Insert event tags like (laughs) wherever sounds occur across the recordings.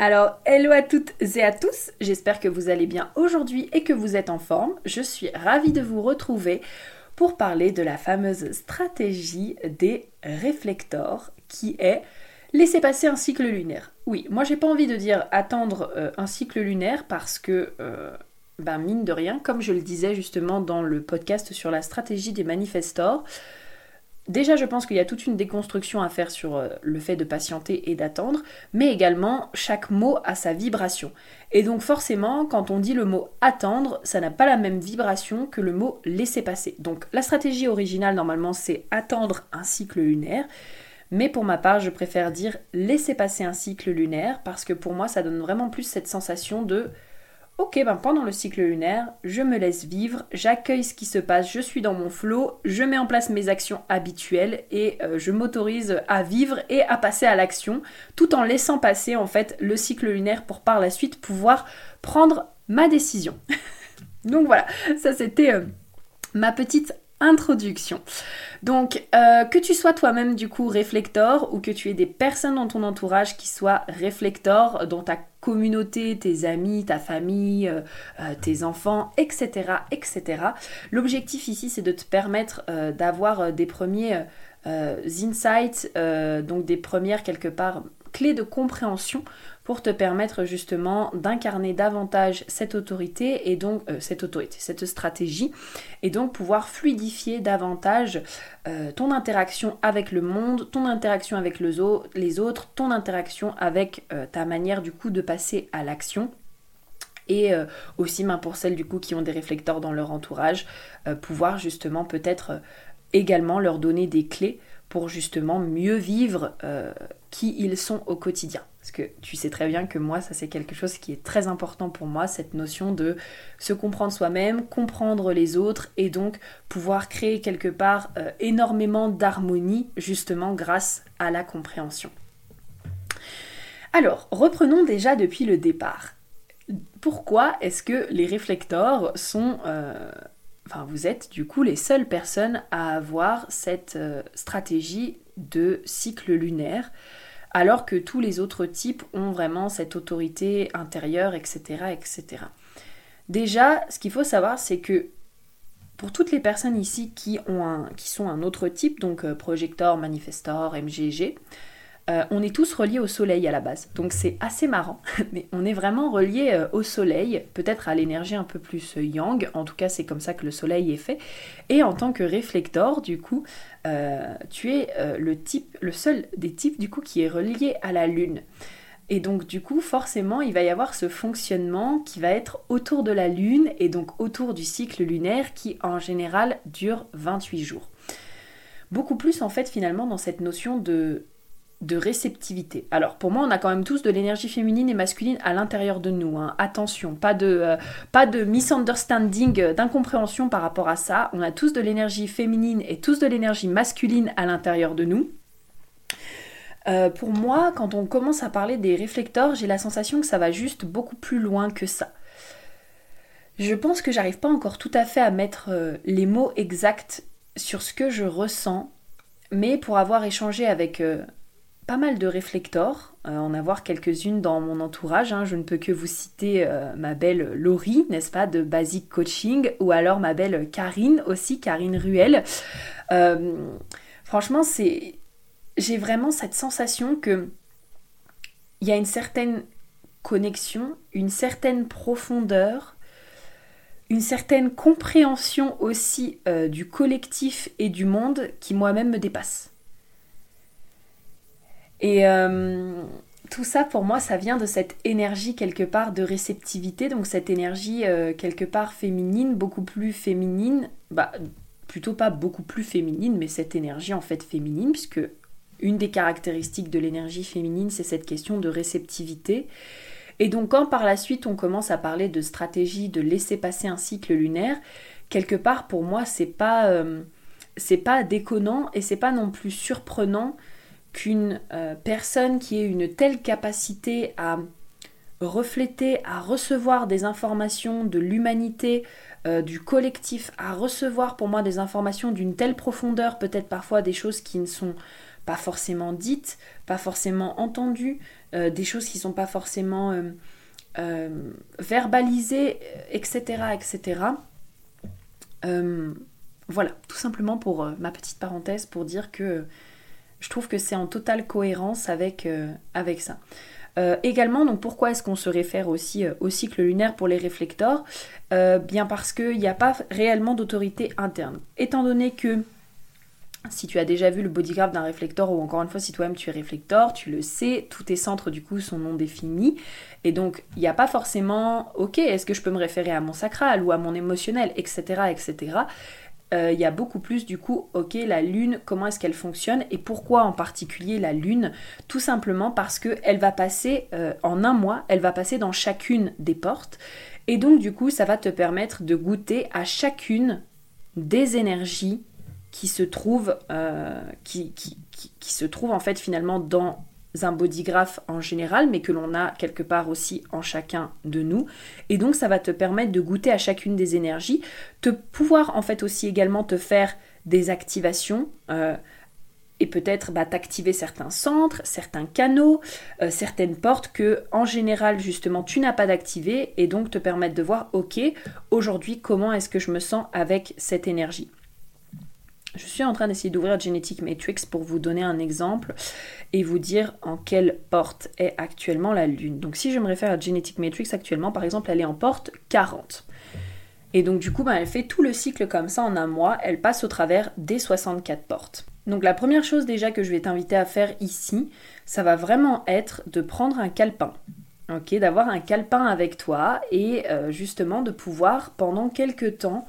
Alors, hello à toutes et à tous, j'espère que vous allez bien aujourd'hui et que vous êtes en forme. Je suis ravie de vous retrouver pour parler de la fameuse stratégie des réflecteurs qui est laisser passer un cycle lunaire. Oui, moi j'ai pas envie de dire attendre euh, un cycle lunaire parce que, euh, ben mine de rien, comme je le disais justement dans le podcast sur la stratégie des manifestors, Déjà, je pense qu'il y a toute une déconstruction à faire sur euh, le fait de patienter et d'attendre, mais également chaque mot a sa vibration. Et donc forcément, quand on dit le mot attendre, ça n'a pas la même vibration que le mot laisser passer. Donc la stratégie originale, normalement, c'est attendre un cycle lunaire. Mais pour ma part, je préfère dire laisser passer un cycle lunaire parce que pour moi, ça donne vraiment plus cette sensation de Ok, ben pendant le cycle lunaire, je me laisse vivre, j'accueille ce qui se passe, je suis dans mon flot, je mets en place mes actions habituelles et euh, je m'autorise à vivre et à passer à l'action, tout en laissant passer en fait le cycle lunaire pour par la suite pouvoir prendre ma décision. (laughs) Donc voilà, ça c'était euh, ma petite introduction. Donc, euh, que tu sois toi-même du coup réflecteur ou que tu aies des personnes dans ton entourage qui soient réflecteurs, dans ta communauté, tes amis, ta famille, euh, euh, tes enfants, etc. etc. L'objectif ici, c'est de te permettre d'avoir des premiers insights, donc des premières quelque part de compréhension pour te permettre justement d'incarner davantage cette autorité et donc euh, cette autorité, cette stratégie et donc pouvoir fluidifier davantage euh, ton interaction avec le monde, ton interaction avec les autres, ton interaction avec euh, ta manière du coup de passer à l'action et aussi pour celles du coup qui ont des réflecteurs dans leur entourage, pouvoir justement peut-être également leur donner des clés pour justement mieux vivre qui ils sont au quotidien. Parce que tu sais très bien que moi, ça c'est quelque chose qui est très important pour moi, cette notion de se comprendre soi-même, comprendre les autres et donc pouvoir créer quelque part euh, énormément d'harmonie justement grâce à la compréhension. Alors, reprenons déjà depuis le départ. Pourquoi est-ce que les réflecteurs sont... Euh, enfin, vous êtes du coup les seules personnes à avoir cette euh, stratégie de cycle lunaire alors que tous les autres types ont vraiment cette autorité intérieure, etc. etc. Déjà, ce qu'il faut savoir, c'est que pour toutes les personnes ici qui, ont un, qui sont un autre type, donc euh, projecteur, manifestor, MGG, euh, on est tous reliés au soleil à la base. Donc c'est assez marrant, (laughs) mais on est vraiment reliés euh, au soleil, peut-être à l'énergie un peu plus euh, yang, en tout cas c'est comme ça que le soleil est fait. Et en tant que réflecteur, du coup, tu es le type, le seul des types du coup qui est relié à la lune. Et donc du coup, forcément, il va y avoir ce fonctionnement qui va être autour de la lune et donc autour du cycle lunaire qui en général dure 28 jours. Beaucoup plus en fait finalement dans cette notion de de réceptivité. Alors pour moi, on a quand même tous de l'énergie féminine et masculine à l'intérieur de nous. Hein. Attention, pas de, euh, misunderstanding, euh, d'incompréhension par rapport à ça. On a tous de l'énergie féminine et tous de l'énergie masculine à l'intérieur de nous. Euh, pour moi, quand on commence à parler des réflecteurs, j'ai la sensation que ça va juste beaucoup plus loin que ça. Je pense que j'arrive pas encore tout à fait à mettre les mots exacts sur ce que je ressens, mais pour avoir échangé avec pas mal de réflecteurs, euh, en avoir quelques-unes dans mon entourage. Hein. Je ne peux que vous citer euh, ma belle Laurie, n'est-ce pas, de Basic Coaching, ou alors ma belle Karine aussi, Karine Ruel. Euh, franchement, c'est, j'ai vraiment cette sensation que il y a une certaine connexion, une certaine profondeur, une certaine compréhension aussi du collectif et du monde qui moi-même me dépasse. Et euh, tout ça pour moi, ça vient de cette énergie quelque part de réceptivité, donc cette énergie euh, quelque part féminine, beaucoup plus féminine, bah plutôt pas beaucoup plus féminine, mais cette énergie en fait féminine, puisque une des caractéristiques de l'énergie féminine, c'est cette question de réceptivité. Et donc quand par la suite on commence à parler de stratégie de laisser passer un cycle lunaire, quelque part pour moi c'est pas euh, c'est pas déconnant et c'est pas non plus surprenant qu'une euh, personne qui ait une telle capacité à refléter, à recevoir des informations de l'humanité, euh, du collectif, à recevoir pour moi des informations d'une telle profondeur, peut-être parfois des choses qui ne sont pas forcément dites, pas forcément entendues, euh, des choses qui ne sont pas forcément verbalisées, etc. etc. voilà, tout simplement pour ma petite parenthèse pour dire que je trouve que c'est en totale cohérence avec, euh, ça. Euh, également, donc pourquoi est-ce qu'on se réfère aussi euh, au cycle lunaire pour les réflecteurs? Bien parce qu'il n'y a pas réellement d'autorité interne. Étant donné que si tu as déjà vu le bodygraph d'un réflecteur ou encore une fois si toi-même tu es réflecteur, tu le sais, tous tes centres du coup sont non définis et donc il n'y a pas forcément ok est-ce que je peux me référer à mon sacral ou à mon émotionnel etc etc euh, il y a beaucoup plus du coup, ok, la Lune, comment est-ce qu'elle fonctionne et pourquoi en particulier la Lune? Tout simplement parce qu'elle va passer euh, en un mois, elle va passer dans chacune des portes et donc du coup, ça va te permettre de goûter à chacune des énergies qui se trouvent, euh, qui, se trouvent en fait finalement dans un bodygraph en général, mais que l'on a quelque part aussi en chacun de nous. Et donc ça va te permettre de goûter à chacune des énergies, te pouvoir en fait aussi également te faire des activations. Euh, et peut-être bah, t'activer certains centres, certains canaux, euh, certaines portes que en général justement tu n'as pas d'activer et donc te permettre de voir ok aujourd'hui comment est-ce que je me sens avec cette énergie. Je suis en train d'essayer d'ouvrir Genetic Matrix pour vous donner un exemple et vous dire en quelle porte est actuellement la Lune. Donc si je me réfère à Genetic Matrix actuellement, par exemple, elle est en porte 40. Et donc du coup, ben, elle fait tout le cycle comme ça en un mois, elle passe au travers des 64 portes. Donc la première chose déjà que je vais t'inviter à faire ici, ça va vraiment être de prendre un calepin. Ok, d'avoir un calepin avec toi et euh, justement de pouvoir pendant quelques temps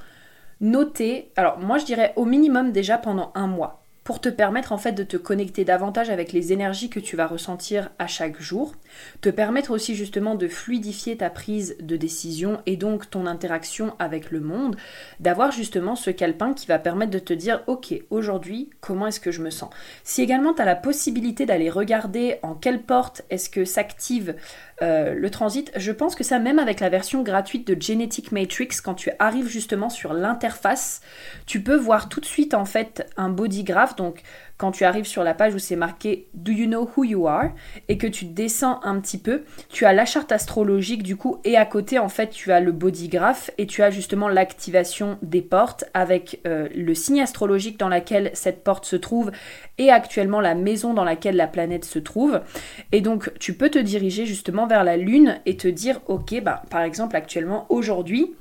noter, alors moi je dirais au minimum déjà pendant un mois, pour te permettre en fait de te connecter davantage avec les énergies que tu vas ressentir à chaque jour, te permettre aussi justement de fluidifier ta prise de décision et donc ton interaction avec le monde, d'avoir justement ce calepin qui va permettre de te dire ok aujourd'hui comment est-ce que je me sens? Si également tu as la possibilité d'aller regarder en quelle porte est-ce que s'active euh, le transit, je pense que ça même avec la version gratuite de Genetic Matrix, quand tu arrives justement sur l'interface, tu peux voir tout de suite en fait un body graph, donc quand tu arrives sur la page où c'est marqué Do you know who you are? et que tu descends un petit peu, tu as la charte astrologique du coup et à côté en fait tu as le body graph et tu as justement l'activation des portes avec euh, le signe astrologique dans laquelle cette porte se trouve et actuellement la maison dans laquelle la planète se trouve. Et donc tu peux te diriger justement vers la lune et te dire ok bah par exemple actuellement aujourd'hui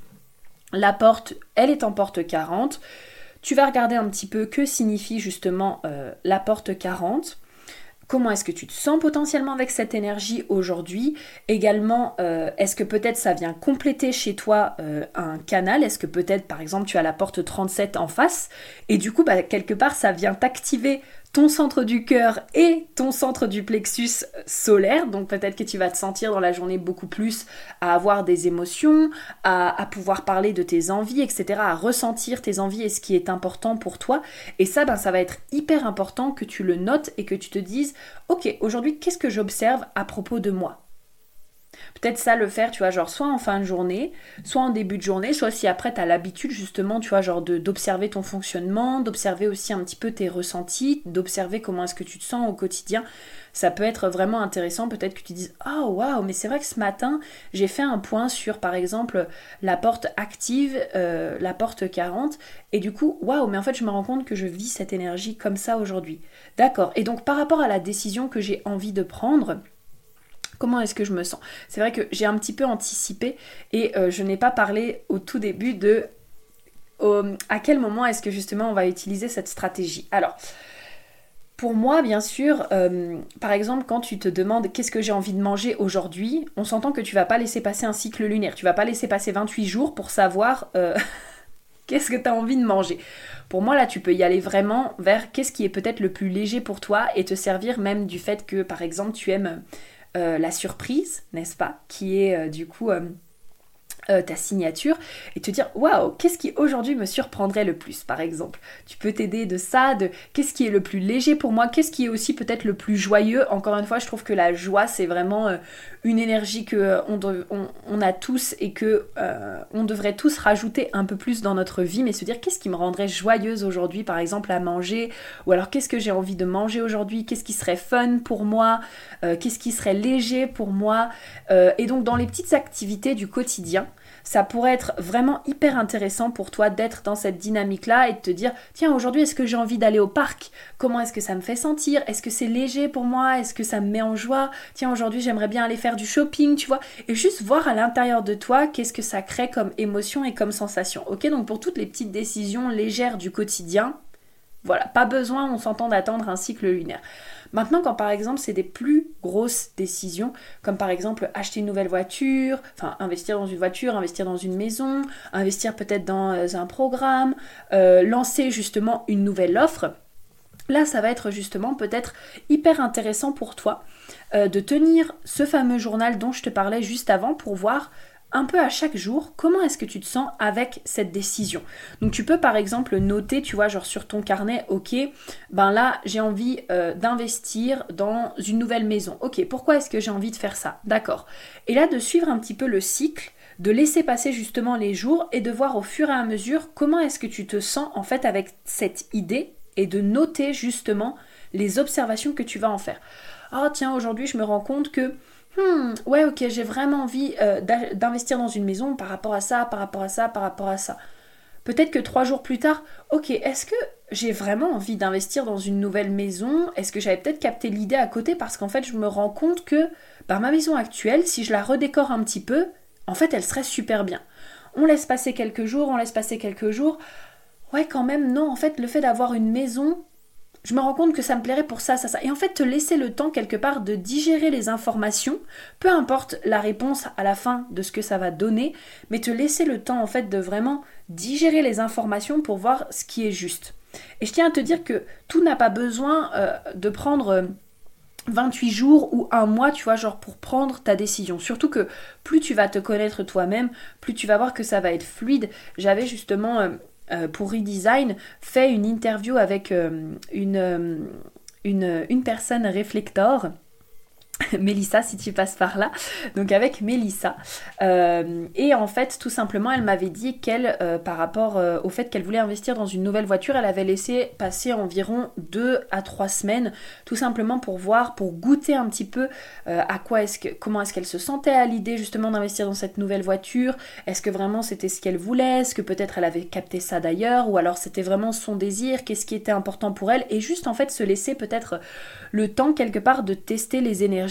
la porte elle est en porte 40 tu vas regarder un petit peu que signifie justement euh, la porte 40. Comment est-ce que tu te sens potentiellement avec cette énergie aujourd'hui? Également, euh, est-ce que peut-être ça vient compléter chez toi euh, un canal? Est-ce que peut-être par exemple tu as la porte 37 en face? Et du coup bah, quelque part ça vient t'activer ton centre du cœur et ton centre du plexus solaire. Donc peut-être que tu vas te sentir dans la journée beaucoup plus à avoir des émotions, à, pouvoir parler de tes envies, etc., à ressentir tes envies et ce qui est important pour toi. Et ça, ben, ça va être hyper important que tu le notes et que tu te dises, ok, aujourd'hui, qu'est-ce que j'observe à propos de moi? Peut-être ça le faire, tu vois, genre soit en fin de journée, soit en début de journée, soit si après tu as l'habitude justement, tu vois, genre d'observer ton fonctionnement, d'observer aussi un petit peu tes ressentis, d'observer comment est-ce que tu te sens au quotidien. Ça peut être vraiment intéressant, peut-être que tu dises Oh waouh, mais c'est vrai que ce matin, j'ai fait un point sur par exemple la porte active, euh, la porte 40, et du coup, waouh, mais en fait je me rends compte que je vis cette énergie comme ça aujourd'hui. D'accord, et donc par rapport à la décision que j'ai envie de prendre, Comment est-ce que je me sens? C'est vrai que j'ai un petit peu anticipé et euh, je n'ai pas parlé au tout début de à quel moment est-ce que justement on va utiliser cette stratégie. Alors, pour moi, bien sûr, euh, par exemple, quand tu te demandes qu'est-ce que j'ai envie de manger aujourd'hui, on s'entend que tu vas pas laisser passer un cycle lunaire. Tu vas pas laisser passer 28 jours pour savoir euh, (laughs) qu'est-ce que tu as envie de manger. Pour moi, là, tu peux y aller vraiment vers qu'est-ce qui est peut-être le plus léger pour toi et te servir même du fait que, par exemple, tu aimes euh, la surprise, n'est-ce pas Qui est du coup euh, ta signature et te dire waouh, qu'est-ce qui aujourd'hui me surprendrait le plus par exemple? Tu peux t'aider de ça, de qu'est-ce qui est le plus léger pour moi, qu'est-ce qui est aussi peut-être le plus joyeux? Encore une fois, je trouve que la joie c'est vraiment euh, une énergie que euh, on, a tous et que on devrait tous rajouter un peu plus dans notre vie, mais se dire qu'est-ce qui me rendrait joyeuse aujourd'hui par exemple à manger? Ou alors qu'est-ce que j'ai envie de manger aujourd'hui, qu'est-ce qui serait fun pour moi, qu'est-ce qui serait léger pour moi? Et donc dans les petites activités du quotidien ça pourrait être vraiment hyper intéressant pour toi d'être dans cette dynamique-là et de te dire, tiens, aujourd'hui, est-ce que j'ai envie d'aller au parc? Comment est-ce que ça me fait sentir? Est-ce que c'est léger pour moi? Est-ce que ça me met en joie? Tiens, aujourd'hui, j'aimerais bien aller faire du shopping, tu vois? Et juste voir à l'intérieur de toi qu'est-ce que ça crée comme émotion et comme sensation. Ok, donc pour toutes les petites décisions légères du quotidien, voilà, pas besoin, on s'entend d'attendre un cycle lunaire. Maintenant, quand par exemple c'est des plus grosses décisions, comme par exemple acheter une nouvelle voiture, enfin investir dans une voiture, investir dans une maison, investir peut-être dans euh, un programme, euh, lancer justement une nouvelle offre, là ça va être justement peut-être hyper intéressant pour toi euh, de tenir ce fameux journal dont je te parlais juste avant pour voir un peu à chaque jour comment est-ce que tu te sens avec cette décision? Donc tu peux par exemple noter, tu vois, genre sur ton carnet, ok, ben là j'ai envie euh, d'investir dans une nouvelle maison. Ok, pourquoi est-ce que j'ai envie de faire ça? D'accord. Et là de suivre un petit peu le cycle, de laisser passer justement les jours et de voir au fur et à mesure comment est-ce que tu te sens en fait avec cette idée et de noter justement les observations que tu vas en faire. Ah tiens, aujourd'hui je me rends compte que hmm, ouais, ok, j'ai vraiment envie euh, d'investir dans une maison par rapport à ça, par rapport à ça, par rapport à ça. Peut-être que trois jours plus tard, ok, est-ce que j'ai vraiment envie d'investir dans une nouvelle maison? Est-ce que j'avais peut-être capté l'idée à côté? Parce qu'en fait, je me rends compte que bah, ma maison actuelle, si je la redécore un petit peu, en fait, elle serait super bien. On laisse passer quelques jours, on laisse passer quelques jours. Ouais, quand même, non, en fait, le fait d'avoir une maison, je me rends compte que ça me plairait pour ça, ça, ça. Et en fait, te laisser le temps quelque part de digérer les informations, peu importe la réponse à la fin de ce que ça va donner, mais te laisser le temps en fait de vraiment digérer les informations pour voir ce qui est juste. Et je tiens à te dire que tout n'a pas besoin euh, de prendre... 28 euh, jours ou un mois, tu vois, genre pour prendre ta décision. Surtout que plus tu vas te connaître toi-même, plus tu vas voir que ça va être fluide. J'avais justement euh, euh, pour Redesign, fait une interview avec euh, une, euh, une, une personne réflector (laughs) Mélissa, si tu passes par là, donc avec Mélissa. Euh, et en fait, tout simplement, elle m'avait dit qu'elle, euh, par rapport euh, au fait qu'elle voulait investir dans une nouvelle voiture, elle avait laissé passer environ 2 à 3 semaines, tout simplement pour voir, pour goûter un petit peu à quoi est-ce que, comment est-ce qu'elle se sentait à l'idée justement d'investir dans cette nouvelle voiture. Est-ce que vraiment c'était ce qu'elle voulait? Est-ce que peut-être elle avait capté ça d'ailleurs? Ou alors c'était vraiment son désir? Qu'est-ce qui était important pour elle? Et juste en fait se laisser peut-être le temps quelque part de tester les énergies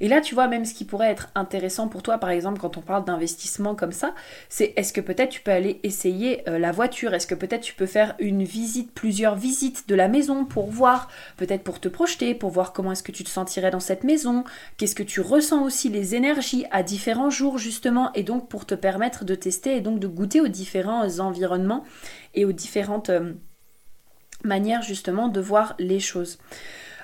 et là, tu vois, même ce qui pourrait être intéressant pour toi, par exemple, quand on parle d'investissement comme ça, c'est est-ce que peut-être tu peux aller essayer euh, la voiture? Est-ce que peut-être tu peux faire une visite, plusieurs visites de la maison pour voir, peut-être pour te projeter, pour voir comment est-ce que tu te sentirais dans cette maison? Qu'est-ce que tu ressens aussi les énergies à différents jours, justement, et donc pour te permettre de tester et donc de goûter aux différents environnements et aux différentes euh, manières, justement, de voir les choses.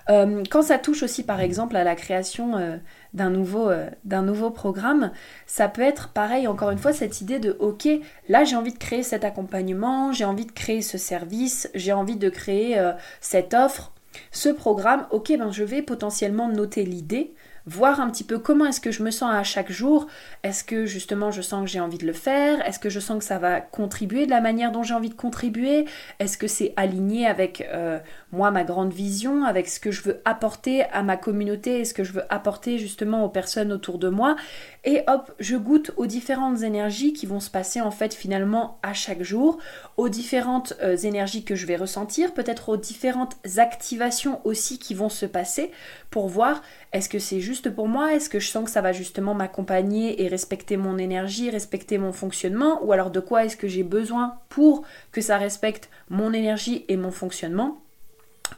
Euh, quand ça touche aussi par exemple à la création euh, d'un nouveau, euh, nouveau programme, ça peut être pareil encore une fois cette idée de ok, là j'ai envie de créer cet accompagnement, j'ai envie de créer ce service, j'ai envie de créer cette offre, ce programme, ok ben je vais potentiellement noter l'idée, voir un petit peu comment est-ce que je me sens à chaque jour. Est-ce que justement je sens que j'ai envie de le faire? Est-ce que je sens que ça va contribuer de la manière dont j'ai envie de contribuer? Est-ce que c'est aligné avec euh, moi, ma grande vision, avec ce que je veux apporter à ma communauté ce que je veux apporter justement aux personnes autour de moi? Et hop, je goûte aux différentes énergies qui vont se passer en fait finalement à chaque jour, aux différentes euh, énergies que je vais ressentir, peut-être aux différentes activations aussi qui vont se passer pour voir est-ce que c'est juste pour moi Est-ce que je sens que ça va justement m'accompagner et respecter mon énergie, respecter mon fonctionnement Ou alors de quoi est-ce que j'ai besoin pour que ça respecte mon énergie et mon fonctionnement?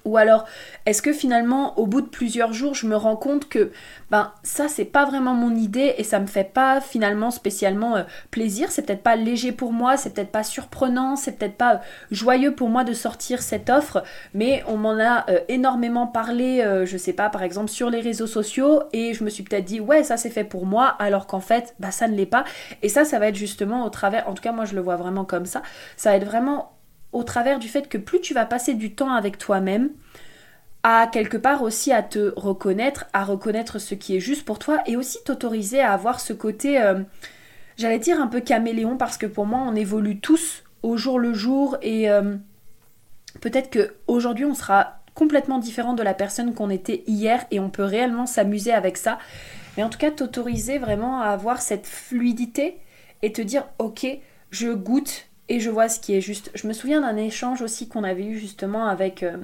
Ou alors, est-ce que finalement, au bout de plusieurs jours, je me rends compte que ben ça, c'est pas vraiment mon idée et ça me fait pas finalement spécialement euh, plaisir. C'est peut-être pas léger pour moi, c'est peut-être pas surprenant, c'est peut-être pas euh, joyeux pour moi de sortir cette offre, mais on m'en a euh, énormément parlé, je sais pas, par exemple sur les réseaux sociaux et je me suis peut-être dit ouais, ça c'est fait pour moi, alors qu'en fait, bah ça ne l'est pas. Et ça, ça va être justement au travers, en tout cas moi je le vois vraiment comme ça, ça va être vraiment au travers du fait que plus tu vas passer du temps avec toi-même, à quelque part aussi à te reconnaître, à reconnaître ce qui est juste pour toi et aussi t'autoriser à avoir ce côté, euh, j'allais dire un peu caméléon parce que pour moi on évolue tous au jour le jour et euh, peut-être que aujourd'hui on sera complètement différent de la personne qu'on était hier et on peut réellement s'amuser avec ça. Mais en tout cas t'autoriser vraiment à avoir cette fluidité et te dire ok je goûte et je vois ce qui est juste. Je me souviens d'un échange aussi qu'on avait eu justement avec, euh,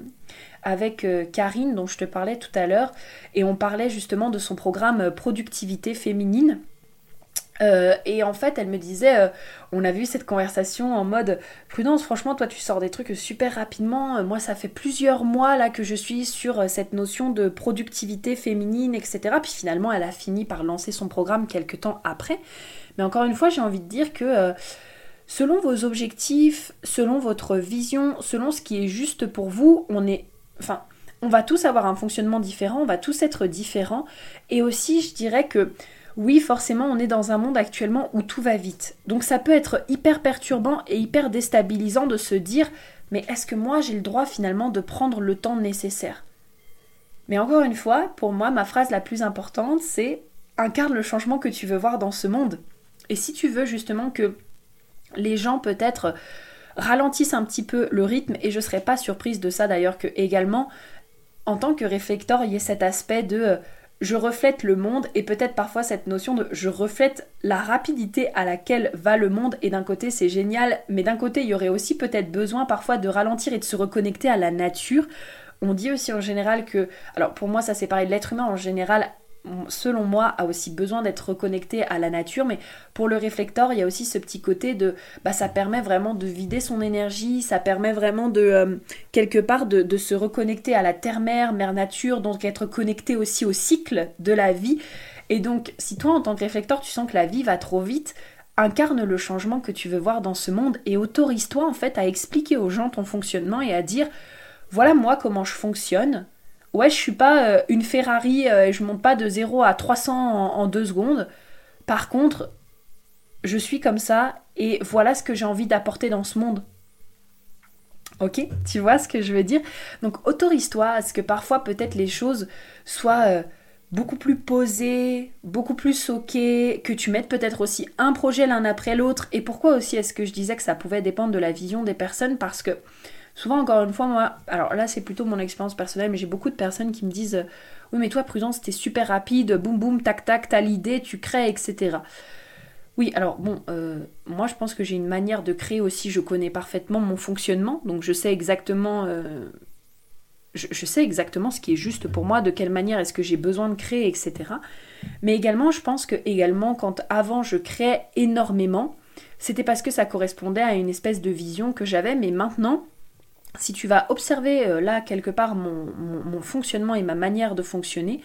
avec euh, Karine, dont je te parlais tout à l'heure, et on parlait justement de son programme euh, Productivité féminine. et en fait, elle me disait, on a vu cette conversation en mode prudence. Franchement, toi, tu sors des trucs super rapidement. moi, ça fait plusieurs mois là que je suis sur cette notion de productivité féminine, etc. Puis finalement, elle a fini par lancer son programme quelques temps après. Mais encore une fois, j'ai envie de dire que Selon vos objectifs, selon votre vision, selon ce qui est juste pour vous, on est. Enfin, on va tous avoir un fonctionnement différent, on va tous être différents. Et aussi, je dirais que oui, forcément, on est dans un monde actuellement où tout va vite. Donc ça peut être hyper perturbant et hyper déstabilisant de se dire mais est-ce que moi j'ai le droit finalement de prendre le temps nécessaire? Mais encore une fois, pour moi, ma phrase la plus importante, c'est incarne le changement que tu veux voir dans ce monde. Et si tu veux justement que les gens peut-être ralentissent un petit peu le rythme et je serais pas surprise de ça d'ailleurs que également en tant que réflecteur il y ait cet aspect de euh, je reflète le monde et peut-être parfois cette notion de je reflète la rapidité à laquelle va le monde et d'un côté c'est génial mais d'un côté il y aurait aussi peut-être besoin parfois de ralentir et de se reconnecter à la nature. On dit aussi en général que alors pour moi ça c'est pareil l'être humain en général selon moi, a aussi besoin d'être reconnecté à la nature, mais pour le réflecteur, il y a aussi ce petit côté de, bah, ça permet vraiment de vider son énergie, ça permet vraiment de, euh, quelque part, de, se reconnecter à la terre-mère, mère-nature, donc être connecté aussi au cycle de la vie. Et donc, si toi, en tant que réflecteur, tu sens que la vie va trop vite, incarne le changement que tu veux voir dans ce monde et autorise-toi, en fait, à expliquer aux gens ton fonctionnement et à dire, voilà moi comment je fonctionne, ouais, je suis pas euh, une Ferrari, euh, et je monte pas de 0 à 300 en, 2 secondes. Par contre, je suis comme ça et voilà ce que j'ai envie d'apporter dans ce monde. Ok Tu vois ce que je veux dire? Donc autorise-toi à ce que parfois peut-être les choses soient euh, beaucoup plus posées, beaucoup plus ok, que tu mettes peut-être aussi un projet l'un après l'autre. Et pourquoi aussi est-ce que je disais que ça pouvait dépendre de la vision des personnes? Parce que Souvent, encore une fois, moi, alors là, c'est plutôt mon expérience personnelle, mais j'ai beaucoup de personnes qui me disent Oui, mais toi, Prudence, t'es super rapide, boum boum, tac tac, t'as l'idée, tu crées, etc. Oui, alors bon, euh, moi je pense que j'ai une manière de créer aussi, je connais parfaitement mon fonctionnement, donc je sais exactement. Euh, je, sais exactement ce qui est juste pour moi, de quelle manière est-ce que j'ai besoin de créer, etc. Mais également, je pense que également, quand avant je créais énormément, c'était parce que ça correspondait à une espèce de vision que j'avais, mais maintenant, si tu vas observer euh, là quelque part mon, fonctionnement et ma manière de fonctionner,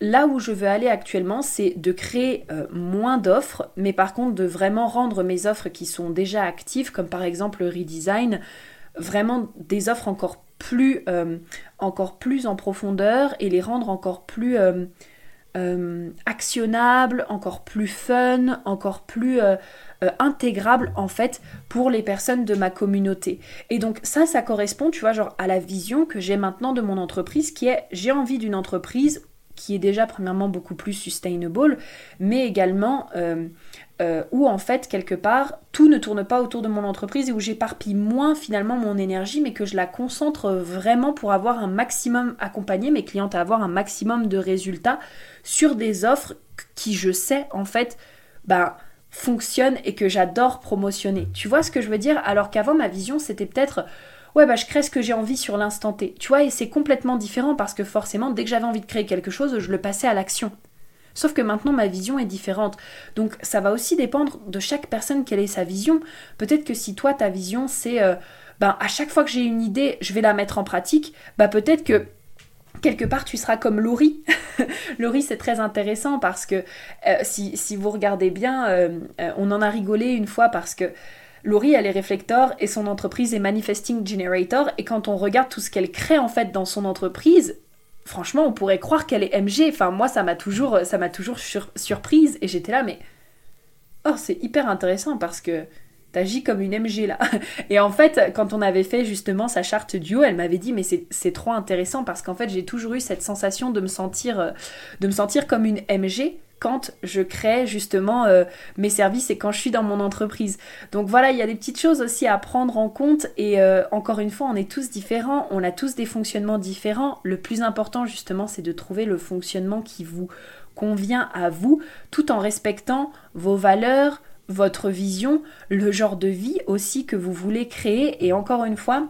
là où je veux aller actuellement, c'est de créer euh, moins d'offres, mais par contre de vraiment rendre mes offres qui sont déjà actives, comme par exemple le redesign, vraiment des offres encore plus, euh, encore plus en profondeur et les rendre encore plus actionnables, encore plus fun, encore plus euh, intégrable en fait pour les personnes de ma communauté. Et donc ça, ça correspond, tu vois, genre à la vision que j'ai maintenant de mon entreprise qui est j'ai envie d'une entreprise qui est déjà premièrement beaucoup plus sustainable, mais également euh, où en fait quelque part tout ne tourne pas autour de mon entreprise et où j'éparpille moins finalement mon énergie, mais que je la concentre vraiment pour avoir un maximum, accompagner mes clientes à avoir un maximum de résultats sur des offres qui je sais en fait, ben fonctionne et que j'adore promotionner. Tu vois ce que je veux dire? Alors qu'avant ma vision c'était peut-être ouais bah je crée ce que j'ai envie sur l'instant T. Tu vois et c'est complètement différent parce que forcément dès que j'avais envie de créer quelque chose, je le passais à l'action. Sauf que maintenant ma vision est différente. Donc ça va aussi dépendre de chaque personne quelle est sa vision. Peut-être que si toi ta vision c'est euh, ben à chaque fois que j'ai une idée, je vais la mettre en pratique, bah peut-être que quelque part tu seras comme Laurie. (laughs) Laurie c'est très intéressant parce que euh, si, vous regardez bien, euh, on en a rigolé une fois parce que Laurie elle est réflecteur et son entreprise est Manifesting Generator et quand on regarde tout ce qu'elle crée en fait dans son entreprise, franchement on pourrait croire qu'elle est MG. Enfin moi ça m'a toujours, ça m'a toujours surprise et j'étais là mais oh c'est hyper intéressant parce que t'agis comme une MG là. (laughs) Et en fait, quand on avait fait justement sa charte duo, elle m'avait dit mais c'est trop intéressant parce qu'en fait j'ai toujours eu cette sensation de me sentir, euh, de me sentir comme une MG quand je crée justement euh, mes services et quand je suis dans mon entreprise. Donc voilà, il y a des petites choses aussi à prendre en compte et euh, encore une fois, on est tous différents, on a tous des fonctionnements différents. Le plus important justement, c'est de trouver le fonctionnement qui vous convient à vous tout en respectant vos valeurs, votre vision, le genre de vie aussi que vous voulez créer. Et encore une fois,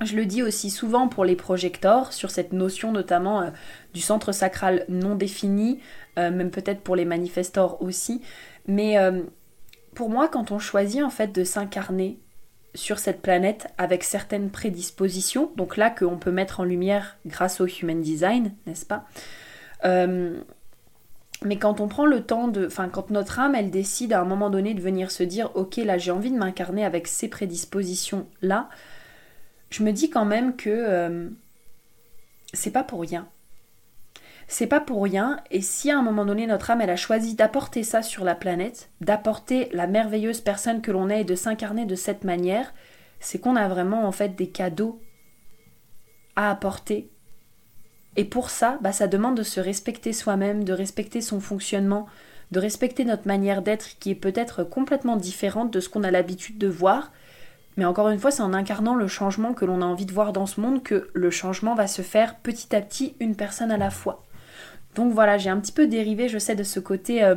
je le dis aussi souvent pour les projecteurs, sur cette notion notamment euh, du centre sacral non défini, euh, même peut-être pour les manifestors aussi. Mais euh, pour moi, quand on choisit en fait de s'incarner sur cette planète avec certaines prédispositions, donc là qu'on peut mettre en lumière grâce au Human Design, n'est-ce pas mais quand on prend le temps de. Enfin, quand notre âme, elle décide à un moment donné de venir se dire Ok, là, j'ai envie de m'incarner avec ces prédispositions-là, je me dis quand même que euh, c'est pas pour rien. C'est pas pour rien, et si à un moment donné notre âme elle a choisi d'apporter ça sur la planète, d'apporter la merveilleuse personne que l'on est et de s'incarner de cette manière, c'est qu'on a vraiment en fait des cadeaux à apporter et pour ça, bah, ça demande de se respecter soi-même, de respecter son fonctionnement, de respecter notre manière d'être qui est peut-être complètement différente de ce qu'on a l'habitude de voir. Mais encore une fois, c'est en incarnant le changement que l'on a envie de voir dans ce monde que le changement va se faire petit à petit, une personne à la fois. Donc voilà, j'ai un petit peu dérivé, je sais, de ce côté, euh,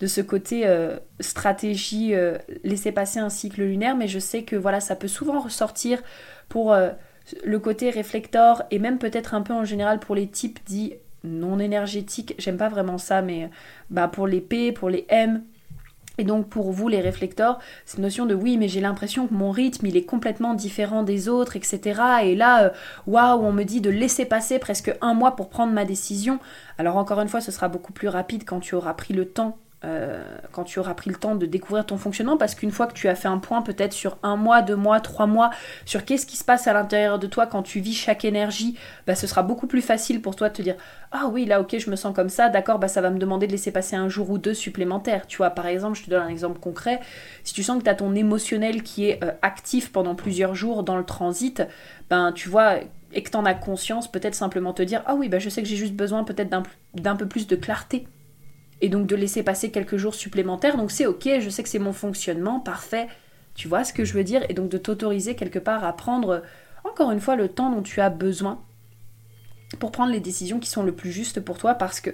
de ce côté euh, stratégie, euh, laisser passer un cycle lunaire, mais je sais que voilà, ça peut souvent ressortir pour le côté réflecteur et même peut-être un peu en général pour les types dits non énergétiques, j'aime pas vraiment ça, mais bah pour les P, pour les M, et donc pour vous les réflecteurs, cette notion de oui mais j'ai l'impression que mon rythme il est complètement différent des autres, etc. Et là, euh, waouh, on me dit de laisser passer presque un mois pour prendre ma décision. Alors encore une fois, ce sera beaucoup plus rapide quand tu auras pris le temps euh, quand tu auras pris le temps de découvrir ton fonctionnement, parce qu'une fois que tu as fait un point peut-être sur un mois, deux mois, trois mois, sur qu'est-ce qui se passe à l'intérieur de toi quand tu vis chaque énergie, bah, ce sera beaucoup plus facile pour toi de te dire ah oui là ok je me sens comme ça, d'accord bah ça va me demander de laisser passer un jour ou deux supplémentaires. Tu vois par exemple, je te donne un exemple concret, si tu sens que tu as ton émotionnel qui est euh, actif pendant plusieurs jours dans le transit, ben tu vois et que tu en as conscience, peut-être simplement te dire ah oui bah je sais que j'ai juste besoin peut-être d'un peu plus de clarté et donc de laisser passer quelques jours supplémentaires. Donc c'est ok, je sais que c'est mon fonctionnement, parfait. Tu vois ce que je veux dire? Et donc de t'autoriser quelque part à prendre, encore une fois, le temps dont tu as besoin pour prendre les décisions qui sont le plus justes pour toi. Parce que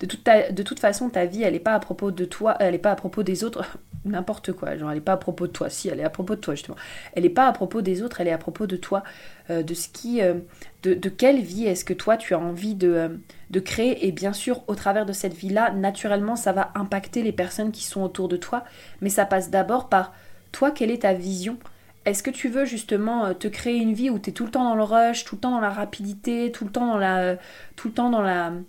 de toute, façon ta vie elle n'est pas à propos de toi elle n'est pas à propos des autres. (laughs) N'importe quoi genre elle n'est pas à propos de toi. Si elle est à propos de toi justement. Elle n'est pas à propos des autres elle est à propos de toi euh, de ce qui euh, de, quelle vie est-ce que toi tu as envie de, euh, de créer. Et bien sûr au travers de cette vie là naturellement ça va impacter les personnes qui sont autour de toi. Mais ça passe d'abord par toi quelle est ta vision? Est-ce que tu veux justement euh, te créer une vie où tu es tout le temps dans le rush, tout le temps dans la rapidité, tout le temps dans la tout le temps dans la euh,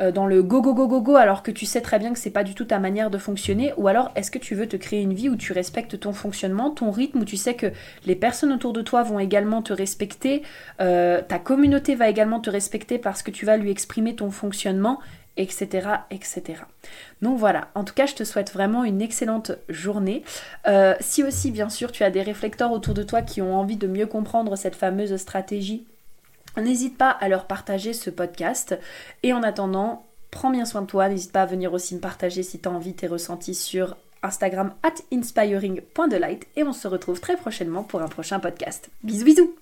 dans le go go go go go alors que tu sais très bien que c'est pas du tout ta manière de fonctionner ou alors est-ce que tu veux te créer une vie où tu respectes ton fonctionnement, ton rythme où tu sais que les personnes autour de toi vont également te respecter, euh, ta communauté va également te respecter parce que tu vas lui exprimer ton fonctionnement etc., etc. Donc voilà, en tout cas, je te souhaite vraiment une excellente journée. Euh, si aussi, bien sûr, tu as des réflecteurs autour de toi qui ont envie de mieux comprendre cette fameuse stratégie, n'hésite pas à leur partager ce podcast. Et en attendant, prends bien soin de toi, n'hésite pas à venir aussi me partager si tu as envie tes ressentis sur Instagram at inspiring.delight et on se retrouve très prochainement pour un prochain podcast. Bisous bisous